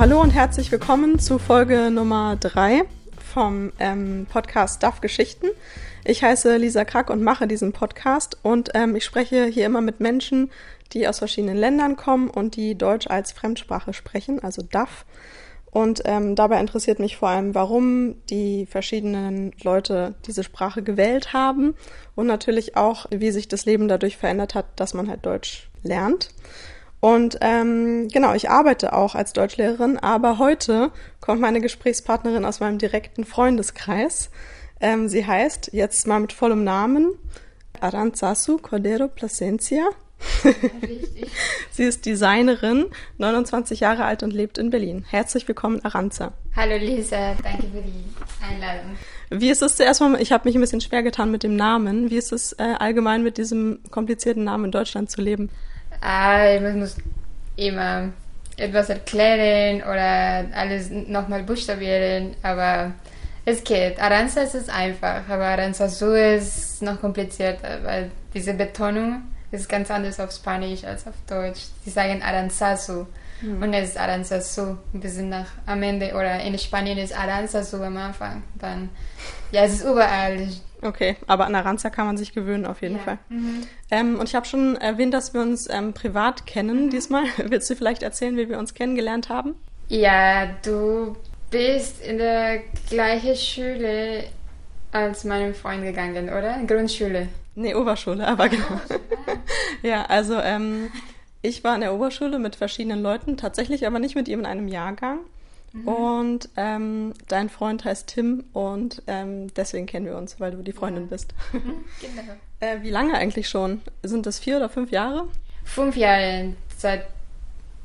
hallo und herzlich willkommen zu Folge Nummer 3 vom ähm, Podcast Duff Geschichten. Ich heiße Lisa Krack und mache diesen Podcast und ähm, ich spreche hier immer mit Menschen, die aus verschiedenen Ländern kommen und die Deutsch als Fremdsprache sprechen, also Duff. Und ähm, dabei interessiert mich vor allem, warum die verschiedenen Leute diese Sprache gewählt haben und natürlich auch, wie sich das Leben dadurch verändert hat, dass man halt Deutsch lernt. Und ähm, genau, ich arbeite auch als Deutschlehrerin, aber heute kommt meine Gesprächspartnerin aus meinem direkten Freundeskreis. Ähm, sie heißt jetzt mal mit vollem Namen Aranzasu Cordero Plasencia. Richtig. Sie ist Designerin, 29 Jahre alt und lebt in Berlin. Herzlich willkommen, Aranza. Hallo Lisa, danke für die Einladung. Wie ist es zuerst mal, ich habe mich ein bisschen schwer getan mit dem Namen. Wie ist es äh, allgemein mit diesem komplizierten Namen in Deutschland zu leben? Ah, ich muss immer etwas erklären oder alles nochmal buchstabieren, aber es geht. Aranza ist es einfach, aber Aranza so ist noch komplizierter, weil diese Betonung ist ganz anders auf Spanisch als auf Deutsch. Sie sagen Aranzazu mhm. und es ist Aranzazu. Wir sind nach am Ende oder in Spanien ist Aranzazu am Anfang. Dann, ja, es ist überall. Okay, aber an Aranza kann man sich gewöhnen auf jeden ja. Fall. Mhm. Ähm, und ich habe schon erwähnt, dass wir uns ähm, privat kennen mhm. diesmal. Willst du vielleicht erzählen, wie wir uns kennengelernt haben? Ja, du bist in der gleichen Schule als meinem Freund gegangen, oder? Grundschule. Nee, Oberschule, aber genau. ja, also ähm, ich war in der Oberschule mit verschiedenen Leuten, tatsächlich aber nicht mit ihm in einem Jahrgang. Mhm. Und ähm, dein Freund heißt Tim und ähm, deswegen kennen wir uns, weil du die Freundin ja. bist. Mhm, genau. äh, wie lange eigentlich schon? Sind das vier oder fünf Jahre? Fünf Jahre, seit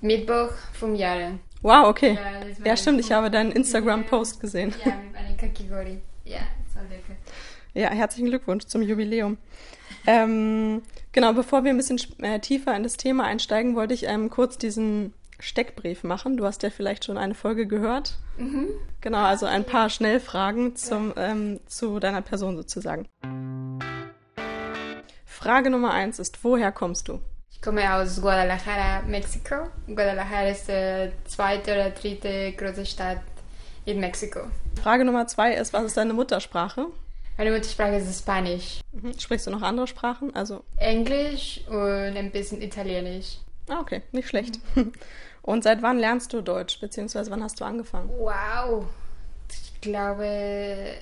Mittwoch fünf Jahre. Wow, okay. Ja, ja stimmt, ich habe deinen Instagram-Post gesehen. Ja, mit einer Kakigori. Ja, war lecker. Ja, herzlichen Glückwunsch zum Jubiläum. Ähm, genau, bevor wir ein bisschen äh, tiefer in das Thema einsteigen, wollte ich ähm, kurz diesen Steckbrief machen. Du hast ja vielleicht schon eine Folge gehört. Mhm. Genau, also ein paar Schnellfragen zum, ähm, zu deiner Person sozusagen. Frage Nummer eins ist, woher kommst du? Ich komme aus Guadalajara, Mexiko. Guadalajara ist die zweite oder dritte große Stadt in Mexiko. Frage Nummer zwei ist, was ist deine Muttersprache? Meine Muttersprache ist Spanisch. Mhm. Sprichst du noch andere Sprachen? Also Englisch und ein bisschen Italienisch. Ah, okay, nicht schlecht. Mhm. Und seit wann lernst du Deutsch, beziehungsweise wann hast du angefangen? Wow, ich glaube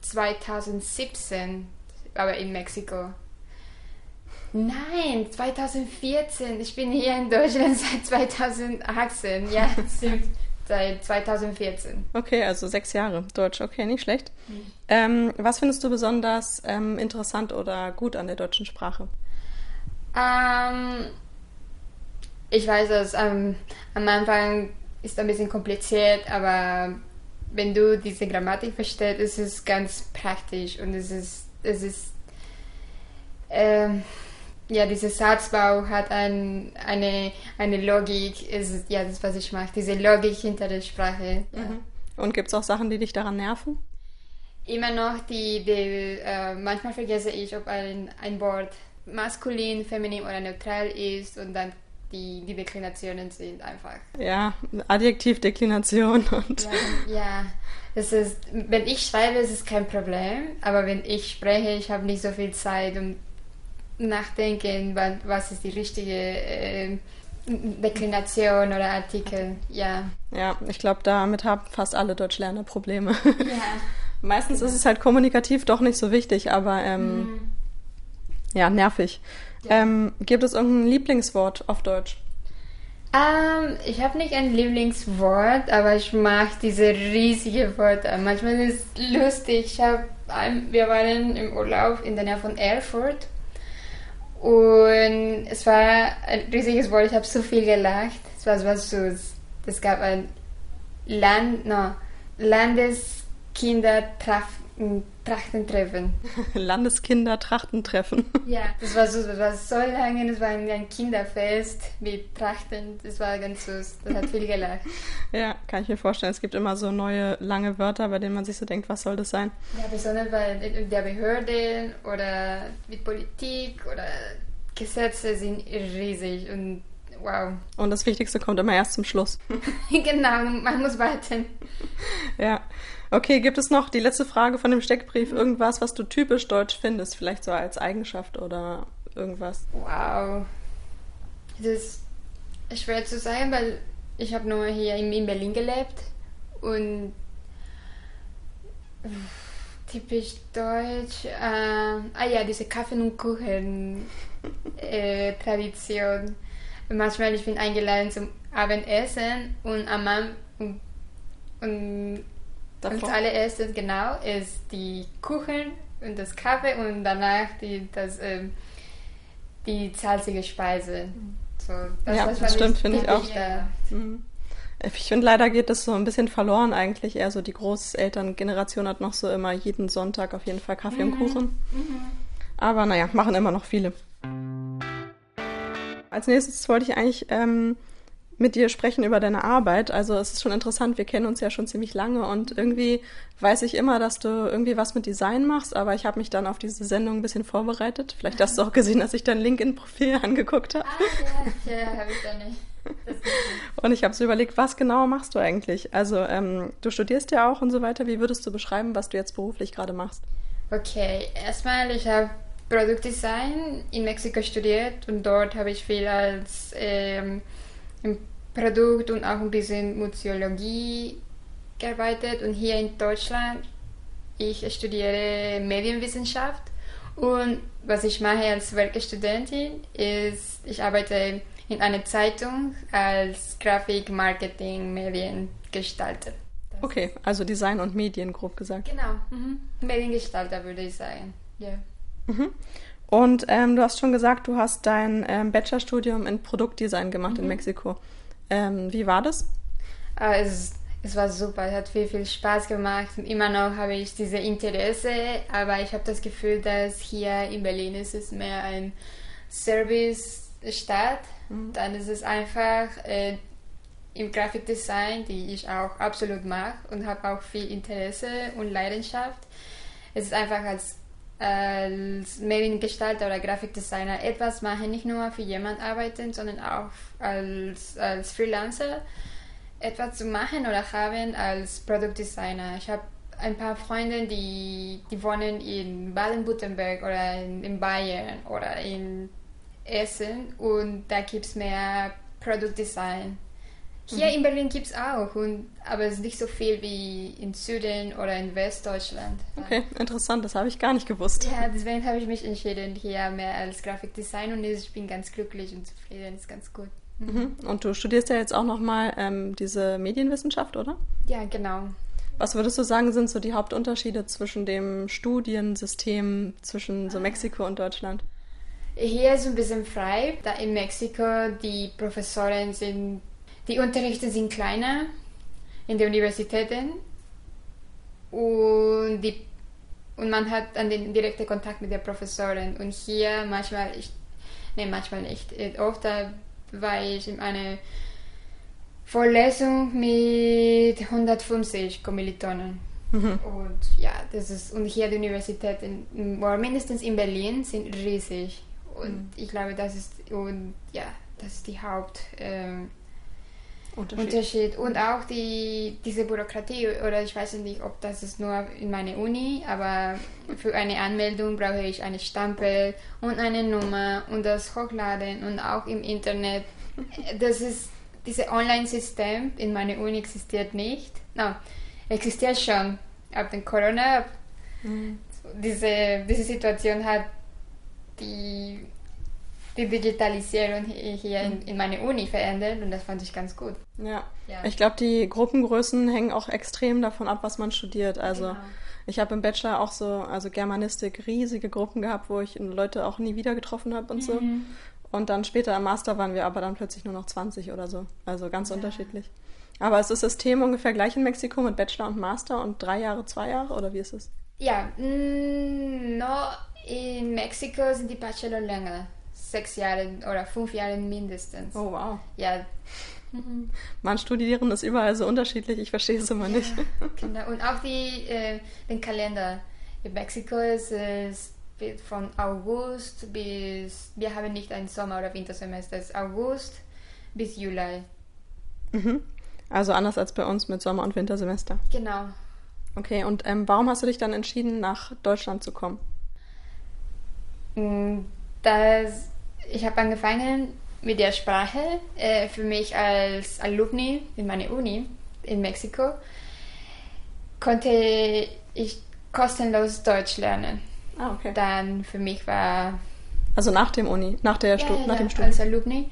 2017, aber in Mexiko. Nein, 2014. Ich bin hier in Deutschland seit 2018. Ja, stimmt seit 2014. Okay, also sechs Jahre Deutsch. Okay, nicht schlecht. Mhm. Ähm, was findest du besonders ähm, interessant oder gut an der deutschen Sprache? Ähm, ich weiß, dass ähm, am Anfang ist ein bisschen kompliziert, aber wenn du diese Grammatik verstehst, ist es ganz praktisch und es ist, es ist ähm, ja, dieser Satzbau hat ein, eine, eine Logik, ist, ja, das was ich mache, diese Logik hinter der Sprache. Ja. Mhm. Und gibt es auch Sachen, die dich daran nerven? Immer noch die, die äh, manchmal vergesse ich, ob ein, ein Wort maskulin, feminin oder neutral ist und dann die, die Deklinationen sind einfach. Ja, Adjektivdeklination und. Ja, ja, das ist, wenn ich schreibe, ist es kein Problem, aber wenn ich spreche, ich habe nicht so viel Zeit, um nachdenken, was ist die richtige äh, Deklination oder Artikel, ja. Ja, ich glaube, damit haben fast alle Deutschlerner Probleme. Ja. Meistens ist es halt kommunikativ doch nicht so wichtig, aber ähm, mhm. ja, nervig. Ja. Ähm, gibt es irgendein Lieblingswort auf Deutsch? Um, ähm, ich habe nicht ein Lieblingswort, aber ich mag diese riesige Wörter. Manchmal ist es lustig. Ich hab, wir waren im Urlaub in der Nähe von Erfurt und es war ein riesiges Wort, ich habe so viel gelacht. Es war so, es gab ein Land, no, Landeskindertrachtentreffen. Landeskindertrachtentreffen. Ja, das war so, das war so lange, das war ein Kinderfest mit Trachten, das war ganz süß, das hat viel gelacht. ja, kann ich mir vorstellen, es gibt immer so neue, lange Wörter, bei denen man sich so denkt, was soll das sein? Ja, besonders bei der Behörde oder mit Politik oder Gesetze sind riesig und wow. Und das Wichtigste kommt immer erst zum Schluss. genau, man muss warten. Ja. Okay, gibt es noch die letzte Frage von dem Steckbrief? Irgendwas, was du typisch deutsch findest? Vielleicht so als Eigenschaft oder irgendwas? Wow. Das ist schwer zu sagen, weil ich habe nur hier in Berlin gelebt und typisch deutsch. Äh, ah ja, diese Kaffee und Kuchen äh, Tradition. Manchmal ich bin eingeladen zum Abendessen und am Abend und, und das allererste genau ist die Kuchen und das Kaffee und danach die das ähm, die salzige Speise. So, das, ja, das, das stimmt, finde ich auch. Mhm. Ich finde, leider geht das so ein bisschen verloren eigentlich. Eher so die Großelterngeneration hat noch so immer jeden Sonntag auf jeden Fall Kaffee mhm. und Kuchen. Mhm. Aber naja, machen immer noch viele. Als nächstes wollte ich eigentlich ähm, mit dir sprechen über deine Arbeit. Also es ist schon interessant, wir kennen uns ja schon ziemlich lange und irgendwie weiß ich immer, dass du irgendwie was mit Design machst, aber ich habe mich dann auf diese Sendung ein bisschen vorbereitet. Vielleicht hast du auch gesehen, dass ich dein LinkedIn-Profil angeguckt habe. Ah, ja, ja habe ich da nicht. Und ich habe so überlegt, was genau machst du eigentlich? Also ähm, du studierst ja auch und so weiter. Wie würdest du beschreiben, was du jetzt beruflich gerade machst? Okay, erstmal, ich habe Produktdesign in Mexiko studiert und dort habe ich viel als ähm, im Produkt und auch ein bisschen Museologie gearbeitet und hier in Deutschland ich studiere Medienwissenschaft und was ich mache als Werkstudentin ist, ich arbeite in einer Zeitung als Grafik, Marketing, Mediengestalter. Okay, also Design und Medien, grob gesagt. Genau, mhm. Mediengestalter würde ich sagen, ja. Yeah. Mhm. Und ähm, du hast schon gesagt, du hast dein ähm, Bachelorstudium in Produktdesign gemacht mhm. in Mexiko. Ähm, wie war das? Ah, es, es war super, es hat viel, viel Spaß gemacht. Und immer noch habe ich diese Interesse, aber ich habe das Gefühl, dass hier in Berlin ist es mehr ein Service-Stadt. Mhm. Dann ist es einfach äh, im Grafikdesign, die ich auch absolut mag und habe auch viel Interesse und Leidenschaft. Es ist einfach als als Mediengestalter oder Grafikdesigner etwas machen, nicht nur für jemanden arbeiten, sondern auch als, als Freelancer etwas zu machen oder haben als Produktdesigner. Ich habe ein paar Freunde, die, die wohnen in Baden-Württemberg oder in, in Bayern oder in Essen und da gibt es mehr Produktdesign. Hier mhm. in Berlin gibt es auch, und, aber es ist nicht so viel wie in Süden oder in Westdeutschland. Okay, interessant, das habe ich gar nicht gewusst. Ja, deswegen habe ich mich entschieden, hier mehr als Grafikdesign und ich bin ganz glücklich und zufrieden, ist ganz gut. Mhm. Und du studierst ja jetzt auch nochmal ähm, diese Medienwissenschaft, oder? Ja, genau. Was würdest du sagen, sind so die Hauptunterschiede zwischen dem Studiensystem zwischen so Mexiko und Deutschland? Hier ist es ein bisschen frei, da in Mexiko die Professoren sind die Unterrichte sind kleiner in den Universitäten und, die, und man hat dann den direkten Kontakt mit der Professorin. Und hier manchmal, ich, nee, manchmal nicht, oft war ich in einer Vorlesung mit 150 Kommilitonen. Mhm. Und ja, das ist, und hier die Universitäten, mindestens in Berlin, sind riesig. Und mhm. ich glaube, das ist, und ja, das ist die Haupt, ähm, Unterschied. Unterschied. Und auch die, diese Bürokratie, oder ich weiß nicht, ob das ist nur in meiner Uni, aber für eine Anmeldung brauche ich eine Stempel und eine Nummer und das Hochladen und auch im Internet. Das ist, dieses Online-System in meiner Uni existiert nicht. No, existiert schon. Ab dem Corona, mhm. diese, diese Situation hat die die Digitalisierung hier in, in meine Uni verändert und das fand ich ganz gut. Ja, ja. ich glaube, die Gruppengrößen hängen auch extrem davon ab, was man studiert. Also genau. ich habe im Bachelor auch so, also Germanistik, riesige Gruppen gehabt, wo ich Leute auch nie wieder getroffen habe und mhm. so. Und dann später im Master waren wir aber dann plötzlich nur noch 20 oder so. Also ganz ja. unterschiedlich. Aber ist das System ungefähr gleich in Mexiko mit Bachelor und Master und drei Jahre, zwei Jahre oder wie ist es? Ja, mm, no, in Mexiko sind die Bachelor länger sechs Jahre oder fünf Jahre mindestens. Oh, wow. Ja. Man studieren ist überall so unterschiedlich, ich verstehe es immer nicht. genau. Und auch die, äh, den Kalender. In Mexiko ist es von August bis, wir haben nicht ein Sommer- oder Wintersemester, es ist August bis Juli. Mhm. Also anders als bei uns mit Sommer- und Wintersemester. Genau. Okay, und ähm, warum hast du dich dann entschieden, nach Deutschland zu kommen? Mm, Das, ich habe angefangen mit der Sprache. Äh, für mich als Alumni in meiner Uni in Mexiko konnte ich kostenlos Deutsch lernen. Ah, okay. Dann für mich war Also nach dem Uni, nach, der Stu ja, nach ja, dem Studium. als Alumni.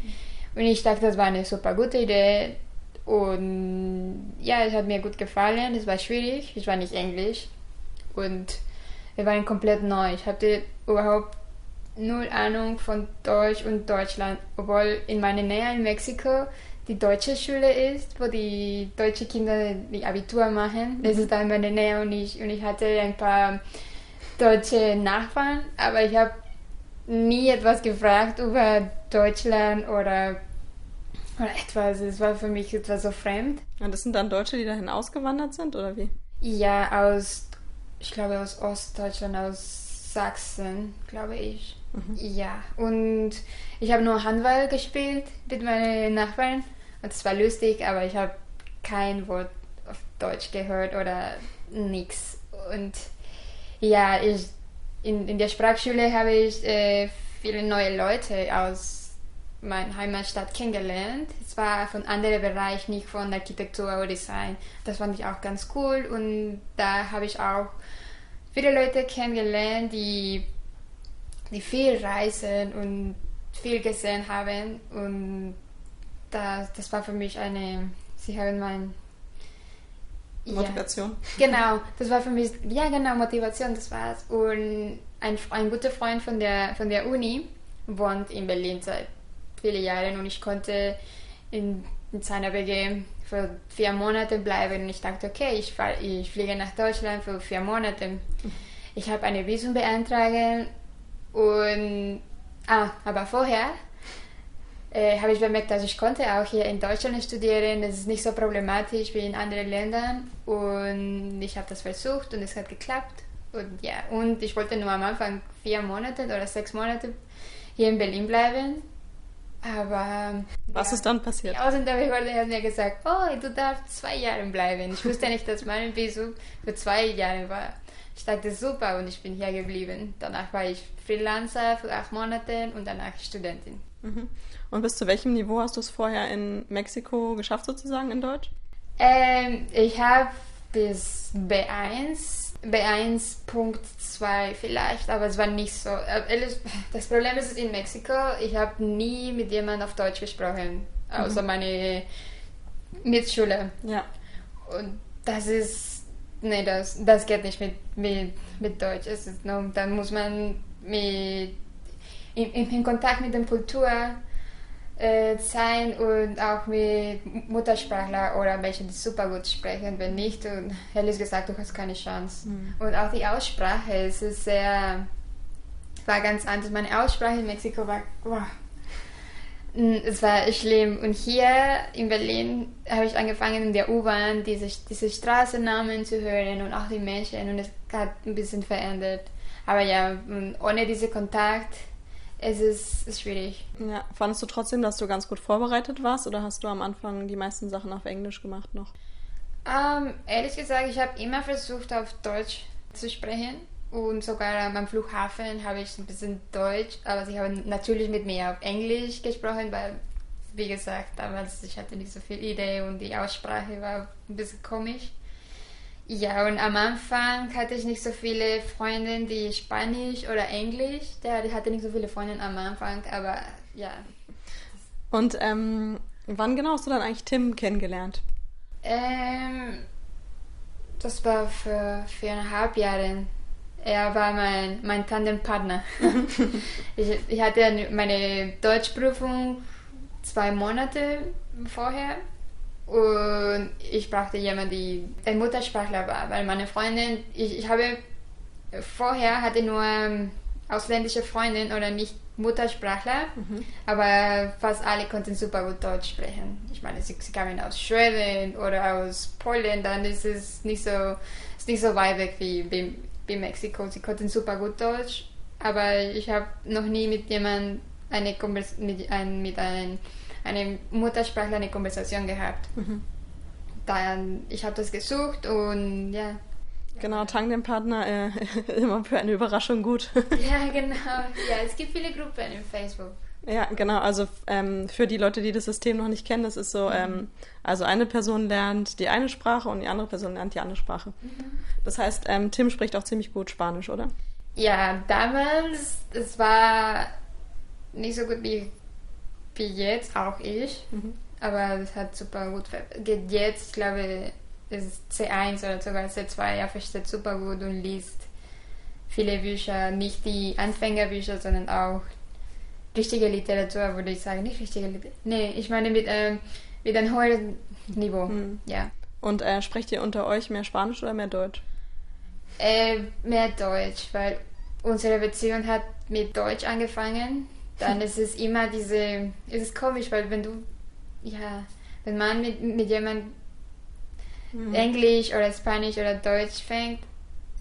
Und ich dachte, das war eine super gute Idee. Und ja, es hat mir gut gefallen. Es war schwierig. Ich war nicht Englisch. Und wir waren komplett neu. Ich hatte überhaupt null Ahnung von Deutsch und Deutschland. Obwohl in meiner Nähe in Mexiko die deutsche Schule ist, wo die deutschen Kinder die Abitur machen. Das ist da in meiner Nähe und ich, und ich hatte ein paar deutsche Nachbarn, aber ich habe nie etwas gefragt über Deutschland oder, oder etwas. Es war für mich etwas so fremd. Und das sind dann Deutsche, die dahin ausgewandert sind, oder wie? Ja, aus, ich glaube aus Ostdeutschland, aus Sachsen, glaube ich. Ja, und ich habe nur Handball gespielt mit meinen Nachbarn. Und es war lustig, aber ich habe kein Wort auf Deutsch gehört oder nichts. Und ja, ich, in, in der Sprachschule habe ich äh, viele neue Leute aus meiner Heimatstadt kennengelernt. Es war von anderen Bereichen, nicht von Architektur oder Design. Das fand ich auch ganz cool und da habe ich auch viele Leute kennengelernt, die, die viel reisen und viel gesehen haben und das, das war für mich eine, sie haben mein ja. Motivation. Genau, das war für mich, ja genau, Motivation, das war's. Und ein, ein guter Freund von der, von der Uni wohnt in Berlin seit vielen Jahren und ich konnte in, in seiner WG für vier Monate bleiben und ich dachte, okay, ich, fahr, ich fliege nach Deutschland für vier Monate. Ich habe eine Visum beantragt und, ah, aber vorher äh, habe ich bemerkt, dass ich konnte auch hier in Deutschland studieren. Das ist nicht so problematisch wie in anderen Ländern. Und ich habe das versucht und es hat geklappt. Und ja, und ich wollte nur am Anfang vier Monate oder sechs Monate hier in Berlin bleiben. Aber Was ja, ist dann passiert? die Ausländerbehörde hat mir gesagt, oh, du darfst zwei Jahre bleiben. Ich wusste nicht, dass mein Visum für zwei Jahre war. Ich dachte, super, und ich bin hier geblieben. Danach war ich Freelancer für acht Monate und danach Studentin. Mhm. Und bis zu welchem Niveau hast du es vorher in Mexiko geschafft, sozusagen in Deutsch? Ähm, ich habe bis B1, B1.2 vielleicht, aber es war nicht so. Äh, Das Problem ist in Mexiko, ich habe nie mit jemandem auf Deutsch gesprochen, außer meine Mitschüler. Ja. Und das ist, nee, das, das geht nicht mit, mit, mit Deutsch. Es ist nur, dann muss man mit, in, in Kontakt mit der Kultur äh, sein und auch mit Muttersprachler oder Menschen, die super gut sprechen. Wenn nicht, und ehrlich gesagt, du hast keine Chance. Und auch die Aussprache, es ist sehr, war ganz anders. Meine Aussprache in Mexiko war, wow, es war schlimm. Und hier in Berlin habe ich angefangen in der U-Bahn diese, diese Straßennamen zu hören und auch die Menschen und es hat ein bisschen verändert. Aber ja, ohne diesen Kontakt es ist es schwierig. ja. Fandest du trotzdem, dass du ganz gut vorbereitet warst oder hast du am Anfang die meisten Sachen auf Englisch gemacht noch? Ähm, ehrlich gesagt, ich habe immer versucht, auf Deutsch zu sprechen. Und sogar am Flughafen habe ich ein bisschen Deutsch, aber sie haben natürlich mit mir auf Englisch gesprochen, weil, wie gesagt, damals ich hatte nicht so viel Idee und die Aussprache war ein bisschen komisch. Ja, und am Anfang hatte ich nicht so viele Freunde, die Spanisch oder Englisch. Der die hatte nicht so viele Freunde am Anfang, aber ja. Und ähm, wann genau hast du dann eigentlich Tim kennengelernt? Ähm, das war für viereinhalb Jahre. Er war mein, mein Tandempartner. ich, ich hatte meine Deutschprüfung zwei Monate vorher und ich brauchte jemanden, die ein Muttersprachler war, weil meine Freundin, ich, ich habe vorher hatte nur ähm, ausländische Freundin oder nicht Muttersprachler, aber fast alle konnten super gut Deutsch sprechen. Ich meine, sie, sie kamen aus Schweden oder aus Polen, dann ist es nicht so, ist nicht so weit weg wie, wie, wie Mexiko. Sie konnten super gut Deutsch, aber ich habe noch nie mit jemandem eine Konvers mit, ein, mit einem eine Muttersprachler eine Konversation gehabt. Mhm. Dann, ich habe das gesucht und ja. Genau, Tandempartner äh, immer für eine Überraschung gut. Ja, genau. Ja, es gibt viele Gruppen im Facebook. Ja, genau. Also ähm, für die Leute, die das System noch nicht kennen, das ist so, ähm, also eine Person lernt die eine Sprache und die andere Person lernt die andere Sprache. Das heißt, ähm, Tim spricht auch ziemlich gut Spanisch, oder? Ja, damals, es war nicht so gut wie, wie jetzt, auch ich. Aber es hat super gut geht jetzt, ich glaube, es ist C1 oder sogar C2, er versteht super gut und liest viele Bücher, nicht die Anfängerbücher, sondern auch richtige Literatur, würde ich sagen. Nicht richtige Literatur. Nee, ich meine mit, ähm, mit einem hohen Niveau. Hm. Ja. Und äh, sprecht ihr unter euch mehr Spanisch oder mehr Deutsch? Äh, mehr Deutsch, weil unsere Beziehung hat mit Deutsch angefangen. Dann ist es immer diese, es ist komisch, weil wenn du, ja, wenn man mit, mit jemandem Englisch oder Spanisch oder Deutsch fängt,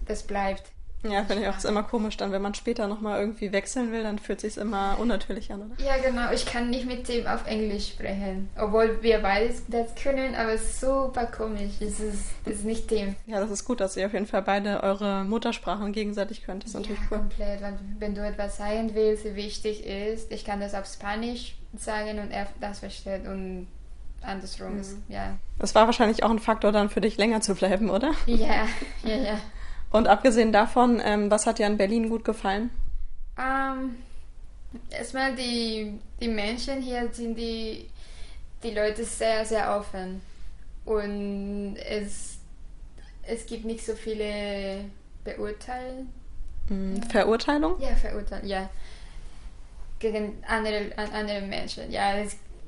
das bleibt. Ja, finde ich auch. Ist immer komisch dann, wenn man später nochmal irgendwie wechseln will, dann fühlt sich immer unnatürlich an, oder? Ja, genau. Ich kann nicht mit dem auf Englisch sprechen, obwohl wir beides das können, aber es ist super komisch. Es ist, es ist nicht dem. Ja, das ist gut, dass ihr auf jeden Fall beide eure Muttersprachen gegenseitig könnt. Das ist natürlich ja, cool. komplett. Weil wenn du etwas sagen willst, wie wichtig ist, ich kann das auf Spanisch sagen und er das versteht und andersrum ist, ja. Das war wahrscheinlich auch ein Faktor dann für dich länger zu bleiben, oder? Ja, ja, ja. Und abgesehen davon, ähm, was hat dir an Berlin gut gefallen? Ähm, erstmal die, die Menschen hier sind die, die Leute sehr, sehr offen. Und es, es gibt nicht so viele Beurteilen. Hm, Verurteilung? Ja, verurteilen, ja. Gegen andere, an andere Menschen. Ja,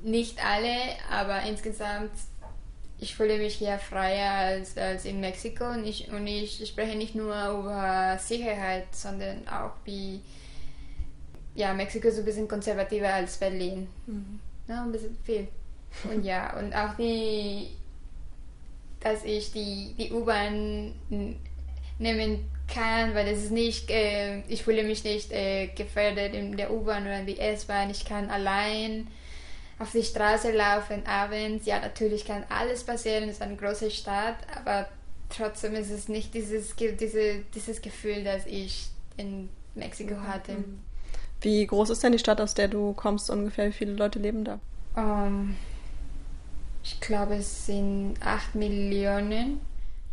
nicht alle, aber insgesamt, ich fühle mich hier freier als, als in Mexiko und ich, und ich spreche nicht nur über Sicherheit, sondern auch wie, ja, Mexiko ist ein bisschen konservativer als Berlin. Ja, ein bisschen viel. Und ja, und auch die, dass ich die, die U-Bahn nehmen kann, weil es ist nicht, äh, ich fühle mich nicht äh, gefährdet in der U-Bahn oder in die S-Bahn. Ich kann allein auf die Straße laufen abends. Ja, natürlich kann alles passieren, es ist eine große Stadt, aber trotzdem ist es nicht dieses, diese, dieses Gefühl, das ich in Mexiko hatte. Wie groß ist denn die Stadt, aus der du kommst ungefähr? Wie viele Leute leben da? Ähm, ich glaube, es sind 8 Millionen.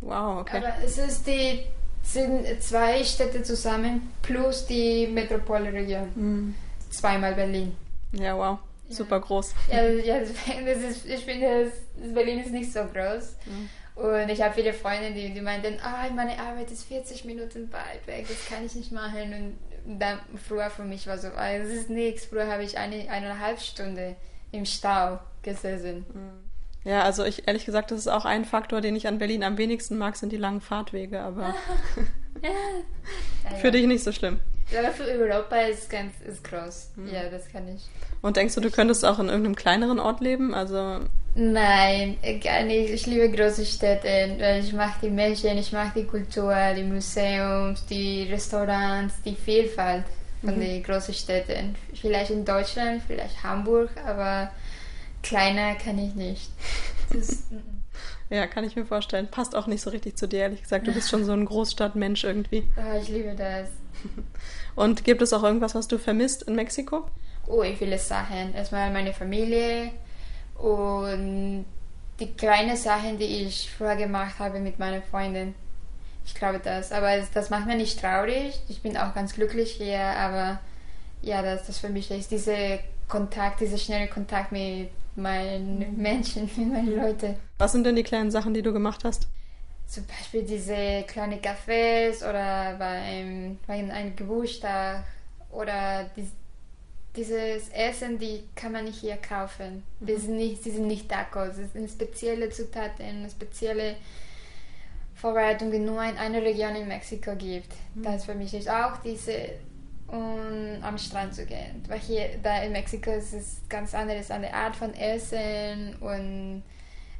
Wow, okay. Aber es ist die, sind zwei Städte zusammen plus die Metropolregion. Hm. Zweimal Berlin. Ja, wow. Super groß. Ja, ja ist, ich finde, Berlin ist nicht so groß. Und ich habe viele Freunde, die, die meinten, ah, meine Arbeit ist 40 Minuten weit weg, das kann ich nicht machen. Und dann, früher für mich war so, ah, das ist nichts. Früher habe ich eine, eineinhalb Stunde im Stau gesessen. Ja, also ich ehrlich gesagt, das ist auch ein Faktor, den ich an Berlin am wenigsten mag, sind die langen Fahrtwege, aber Ja, für dich nicht so schlimm. Aber für Europa ist ganz ist groß. Ja, das kann ich. Und denkst du, du könntest auch in irgendeinem kleineren Ort leben? Also, Nein, gar nicht. Ich liebe große Städte, weil ich mag die Menschen, ich mag die Kultur, die Museums, die Restaurants, die Vielfalt von den großen Städten. Vielleicht in Deutschland, vielleicht Hamburg, aber kleiner kann ich nicht. Das, ja, kann ich mir vorstellen. Passt auch nicht so richtig zu dir, ehrlich gesagt. Du bist schon so ein Großstadtmensch irgendwie. oh, ich liebe das. Und gibt es auch irgendwas, was du vermisst in Mexiko? Oh, viele Sachen. Erstmal meine Familie und die kleinen Sachen, die ich früher gemacht habe mit meinen Freunden. Ich glaube das. Aber das macht mir nicht traurig. Ich bin auch ganz glücklich hier, aber ja, das, das für mich ist dieser Kontakt, dieser schnelle Kontakt mit meinen Menschen, mit meinen Leuten. Was sind denn die kleinen Sachen, die du gemacht hast? Zum Beispiel diese kleinen Cafés oder beim, bei einem Geburtstag oder dies, dieses Essen, die kann man nicht hier kaufen. Die sind nicht, sie sind nicht Tacos, es sind spezielle Zutaten, spezielle Vorbereitungen, die nur in einer Region in Mexiko gibt. Das für mich ist auch diese und am Strand zu gehen. Weil hier, da in Mexiko ist es ganz anderes, eine Art von Essen und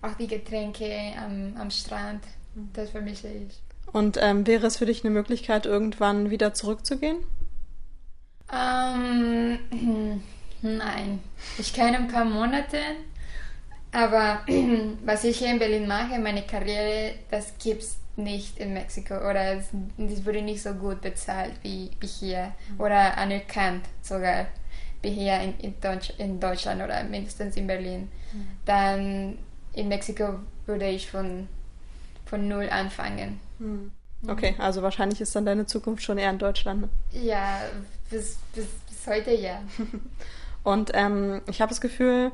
auch die Getränke am, am Strand. Das vermisse ich. Und ähm, wäre es für dich eine Möglichkeit, irgendwann wieder zurückzugehen? Ähm, Nein, ich kann ein paar Monate, aber was ich hier in Berlin mache, meine Karriere, das gibt es nicht in Mexiko oder es, das wurde nicht so gut bezahlt wie, wie hier oder anerkannt sogar wie hier in, in, Deutsch, in Deutschland oder mindestens in Berlin. Dann in Mexiko würde ich von, von null anfangen. Hm. Okay, also wahrscheinlich ist dann deine Zukunft schon eher in Deutschland. Ne? Ja, bis, bis, bis heute ja. Und ähm, ich habe das Gefühl,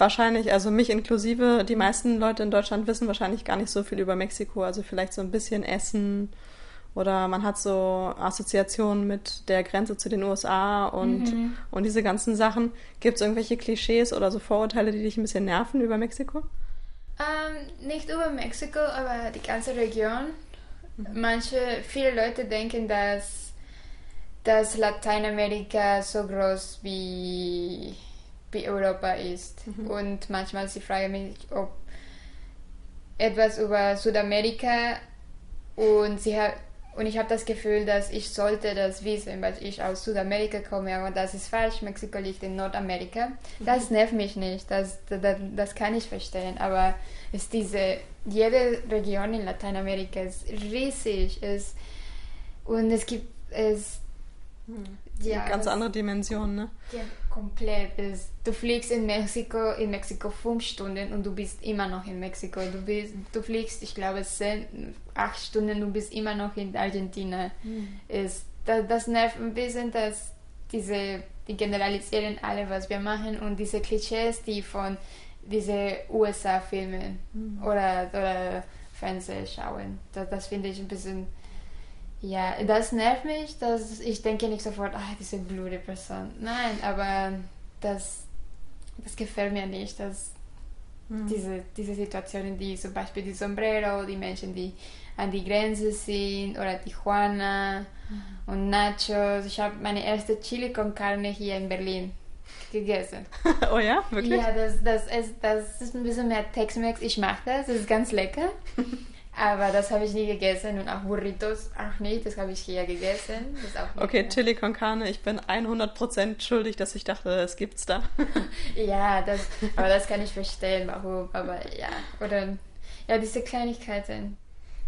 wahrscheinlich, also mich inklusive, die meisten Leute in Deutschland wissen wahrscheinlich gar nicht so viel über Mexiko. Also vielleicht so ein bisschen Essen oder man hat so Assoziationen mit der Grenze zu den USA und, Mhm. und diese ganzen Sachen. Gibt es irgendwelche Klischees oder so Vorurteile, die dich ein bisschen nerven über Mexiko? Ähm, nicht über Mexiko, aber die ganze Region. Manche, viele Leute denken, dass, dass Lateinamerika so groß wie, wie Europa ist. Und manchmal sie fragen mich, ob etwas über Südamerika und sie hat und ich habe das Gefühl, dass ich sollte das wissen, weil ich aus Südamerika komme, aber das ist falsch. Mexiko liegt in Nordamerika. Das nervt mich nicht, das, das, das kann ich verstehen. Aber ist diese, jede Region in Lateinamerika ist riesig. Ist, und es gibt es, Ja, ganz das- andere Dimensionen, ne? ja, komplett. Es, du fliegst in Mexiko, in Mexiko fünf Stunden und du bist immer noch in Mexiko. Du, bist, du fliegst, ich glaube, zehn, acht Stunden, du bist immer noch in Argentinien. Es, das, das nervt ein bisschen, dass diese, die generalisieren alle, was wir machen und diese Klischees, die von diese USA-Filmen oder, oder Fernsehen schauen. Das, das finde ich ein bisschen ja, das nervt mich, dass ich denke nicht sofort, ah, diese blöde Person. Nein, aber das, das gefällt mir nicht, dass diese, diese Situationen, die zum Beispiel die Sombrero, die Menschen, die an die Grenze sind oder Tijuana und Nachos. Ich habe meine erste Chili con Carne hier in Berlin gegessen. oh ja, wirklich? Ja, das, das, ist, das ist ein bisschen mehr Tex-Mex. Ich mag das, das ist ganz lecker. Aber das habe ich nie gegessen und auch Burritos auch nicht. Das habe ich hier gegessen. Das. Okay, Chili con Carne, ich bin 100% schuldig, dass ich dachte, es gibt's da. Ja, das, aber das kann ich verstehen, warum. Aber ja, oder ja, diese Kleinigkeiten.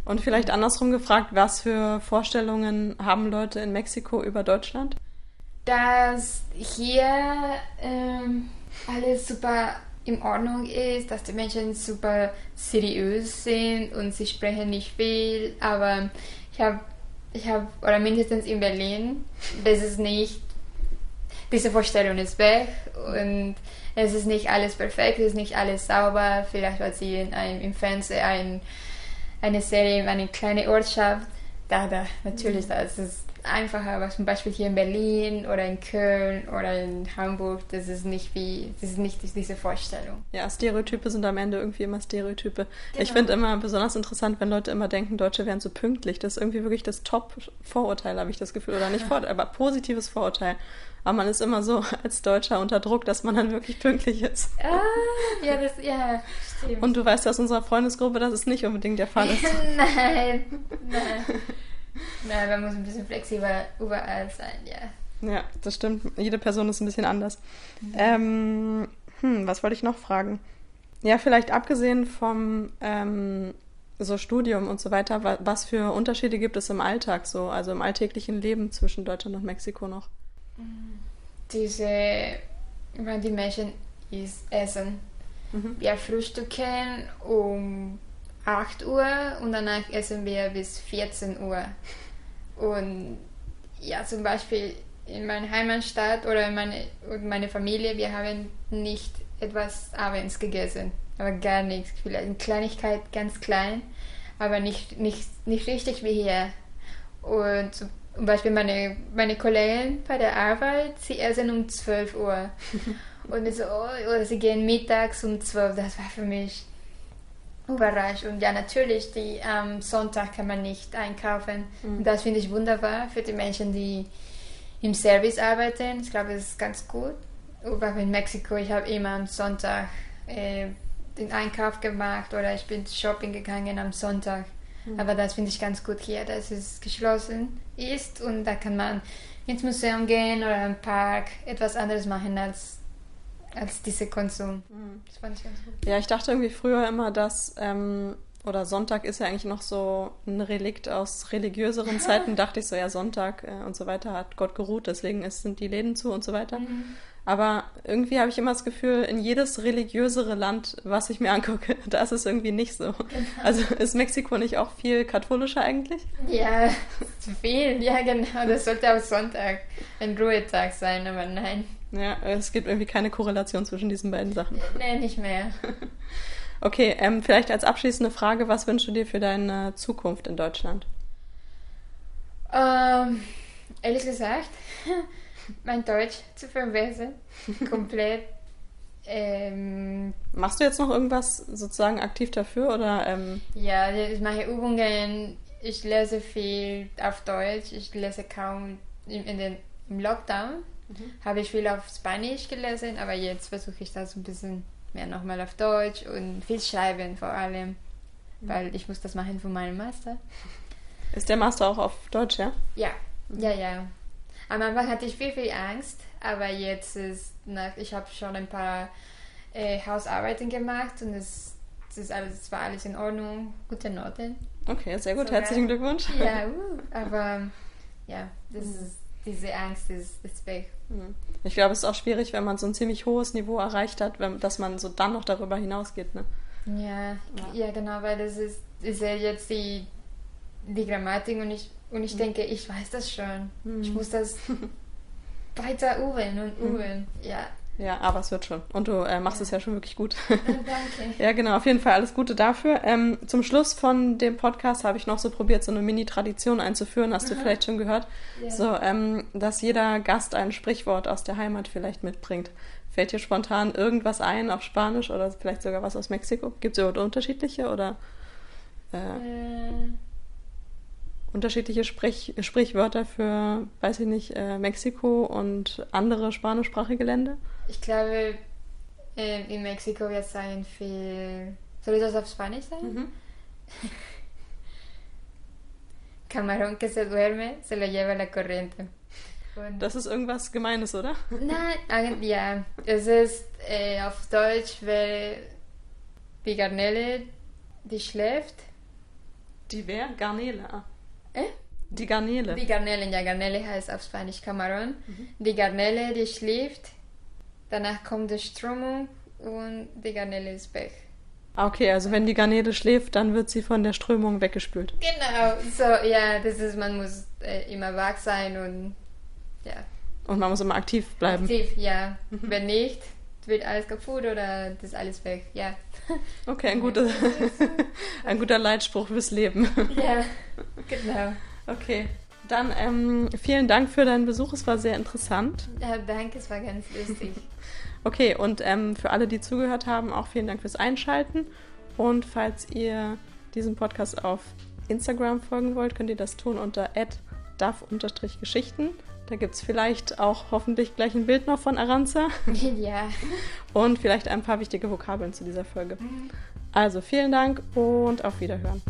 Und vielleicht andersrum gefragt, was für Vorstellungen haben Leute in Mexiko über Deutschland? Dass hier ähm, alles super in Ordnung ist, dass die Menschen super seriös sind und sie sprechen nicht viel, aber ich habe, ich habe, oder mindestens in Berlin, das ist nicht, diese Vorstellung ist weg und es ist nicht alles perfekt, es ist nicht alles sauber, vielleicht weil sie in einem, im Fernsehen ein, eine Serie in eine kleine Ortschaft, da, da, natürlich, das ist einfacher, aber zum Beispiel hier in Berlin oder in Köln oder in Hamburg, das ist nicht wie, das ist nicht diese Vorstellung. Ja, Stereotype sind am Ende irgendwie immer Stereotype. Ich Genau. finde immer besonders interessant, wenn Leute immer denken, Deutsche wären so pünktlich. Das ist irgendwie wirklich das Top-Vorurteil, habe ich das Gefühl. Oder nicht Vorurteil, aber positives Vorurteil. Aber man ist immer so als Deutscher unter Druck, dass man dann wirklich pünktlich ist. Ah, ja, das, ja, stimmt. Und du weißt aus unserer Freundesgruppe, dass es nicht unbedingt der Fall ist. nein, nein. Nein, man muss ein bisschen flexibler überall sein, ja. Ja, das stimmt. Jede Person ist ein bisschen anders. Ähm, hm, was wollte ich noch fragen? Ja, vielleicht abgesehen vom ähm, so Studium und so weiter, wa was für Unterschiede gibt es im Alltag so, also im alltäglichen Leben zwischen Deutschland und Mexiko noch? Diese, wenn die Menschen is, essen. Mhm. Wir frühstücken um 8 Uhr und danach essen wir bis 14 Uhr. Und ja, zum Beispiel in meiner Heimatstadt oder meine, meine Familie, wir haben nicht etwas abends gegessen. Aber gar nichts. Vielleicht eine Kleinigkeit, ganz klein, aber nicht, nicht, nicht richtig wie hier. Und zum Beispiel meine, meine Kollegen bei der Arbeit, sie essen um 12 Uhr. Und so, oh, oder sie gehen mittags um 12 Das war für mich überrascht. Und ja, natürlich, die am Sonntag kann man nicht einkaufen. Und das finde ich wunderbar für die Menschen, die im Service arbeiten. Ich glaube, das ist ganz gut. Aber in Mexiko, ich habe immer am Sonntag äh, den Einkauf gemacht oder ich bin shopping gegangen am Sonntag. Mhm. Aber das finde ich ganz gut hier, dass es geschlossen ist und da kann man ins Museum gehen oder im Park etwas anderes machen als, als diese Konsum. Mhm. Das fand ich ganz gut. Ja, ich dachte irgendwie früher immer, dass, ähm, oder Sonntag ist ja eigentlich noch so ein Relikt aus religiöseren Zeiten, dachte ich so, ja, Sonntag äh, und so weiter hat Gott geruht, deswegen ist, sind die Läden zu und so weiter. Mhm. Aber irgendwie habe ich immer das Gefühl, in jedes religiösere Land, was ich mir angucke, da ist es irgendwie nicht so. Genau. Also ist Mexiko nicht auch viel katholischer eigentlich? Ja, zu viel. Ja, genau. Das sollte auch Sonntag ein Ruhetag sein, aber nein. Ja, es gibt irgendwie keine Korrelation zwischen diesen beiden Sachen. Nee, nicht mehr. Okay, ähm, vielleicht als abschließende Frage, was wünschst du dir für deine Zukunft in Deutschland? Ähm, ehrlich gesagt, mein Deutsch zu verbessern. Komplett. Ähm, Machst du jetzt noch irgendwas sozusagen aktiv dafür oder? Ähm? Ja, ich mache Übungen. Ich lese viel auf Deutsch. Ich lese kaum in, in den, im Lockdown. Mhm. Habe ich viel auf Spanisch gelesen, aber jetzt versuche ich das ein bisschen mehr nochmal auf Deutsch und viel schreiben vor allem, mhm. weil ich muss das machen für meinen Master. Ist der Master auch auf Deutsch, ja? Ja, ja, ja. Am Anfang hatte ich viel, viel Angst, aber jetzt ist, nach, ich habe schon ein paar äh, Hausarbeiten gemacht und es, es, ist alles, es war alles in Ordnung, gute Noten. Okay, sehr gut, Sogar. herzlichen Glückwunsch. Ja, uh, aber ja, das mhm. ist, diese Angst ist, ist weg. Mhm. Ich glaube, es ist auch schwierig, wenn man so ein ziemlich hohes Niveau erreicht hat, wenn, dass man so dann noch darüber hinausgeht. Ne? Ja, ja, ja, genau, weil das ist, ist ja jetzt die, die Grammatik und ich und ich denke, ich weiß das schon. Mhm. Ich muss das weiter üben und mhm. üben. Ja. Ja, aber es wird schon. Und du äh, machst ja. es ja schon wirklich gut. Danke. ja, genau. Auf jeden Fall alles Gute dafür. Ähm, zum Schluss von dem Podcast habe ich noch so probiert, so eine Mini-Tradition einzuführen. Hast du vielleicht schon gehört? Ja. So, ähm, dass jeder Gast ein Sprichwort aus der Heimat vielleicht mitbringt. Fällt dir spontan irgendwas ein auf Spanisch oder vielleicht sogar was aus Mexiko? Gibt es überhaupt unterschiedliche oder? Äh, äh unterschiedliche Sprich Sprichwörter für, weiß ich nicht, äh, Mexiko und andere spanischsprachige Länder? Ich glaube, äh, in Mexiko wird sein viel. Soll ich das auf Spanisch sagen? Mhm. Camarón que se duerme, se lo lleva la corriente. Und das ist irgendwas Gemeines, oder? Nein, ja. Es ist äh, auf Deutsch, weil die Garnele, die schläft. Die wer? Garnele, ah. Eh? Die Garnele. Die Garnele, ja, Garnele heißt auf Spanisch Camarón. Mhm. Die Garnele, die schläft, danach kommt die Strömung und die Garnele ist weg. Ah, okay, also wenn die Garnele schläft, dann wird sie von der Strömung weggespült. Genau, so, ja, das ist, man muss äh, immer wach sein und ja. Und man muss immer aktiv bleiben. Aktiv, ja. Mhm. Wenn nicht, wird alles kaputt oder das ist alles weg, ja. Okay, ein guter, ein guter Leitspruch fürs Leben. Ja, genau. Okay, dann ähm, vielen Dank für deinen Besuch, es war sehr interessant. Ja, danke, es war ganz lustig. Okay, und ähm, für alle, die zugehört haben, auch vielen Dank fürs Einschalten. Und falls ihr diesem Podcast auf Instagram folgen wollt, könnt ihr das tun unter duff-geschichten. Da gibt es vielleicht auch hoffentlich gleich ein Bild noch von Aranza. Ja. Und vielleicht ein paar wichtige Vokabeln zu dieser Folge. Mhm. Also vielen Dank und auf Wiederhören.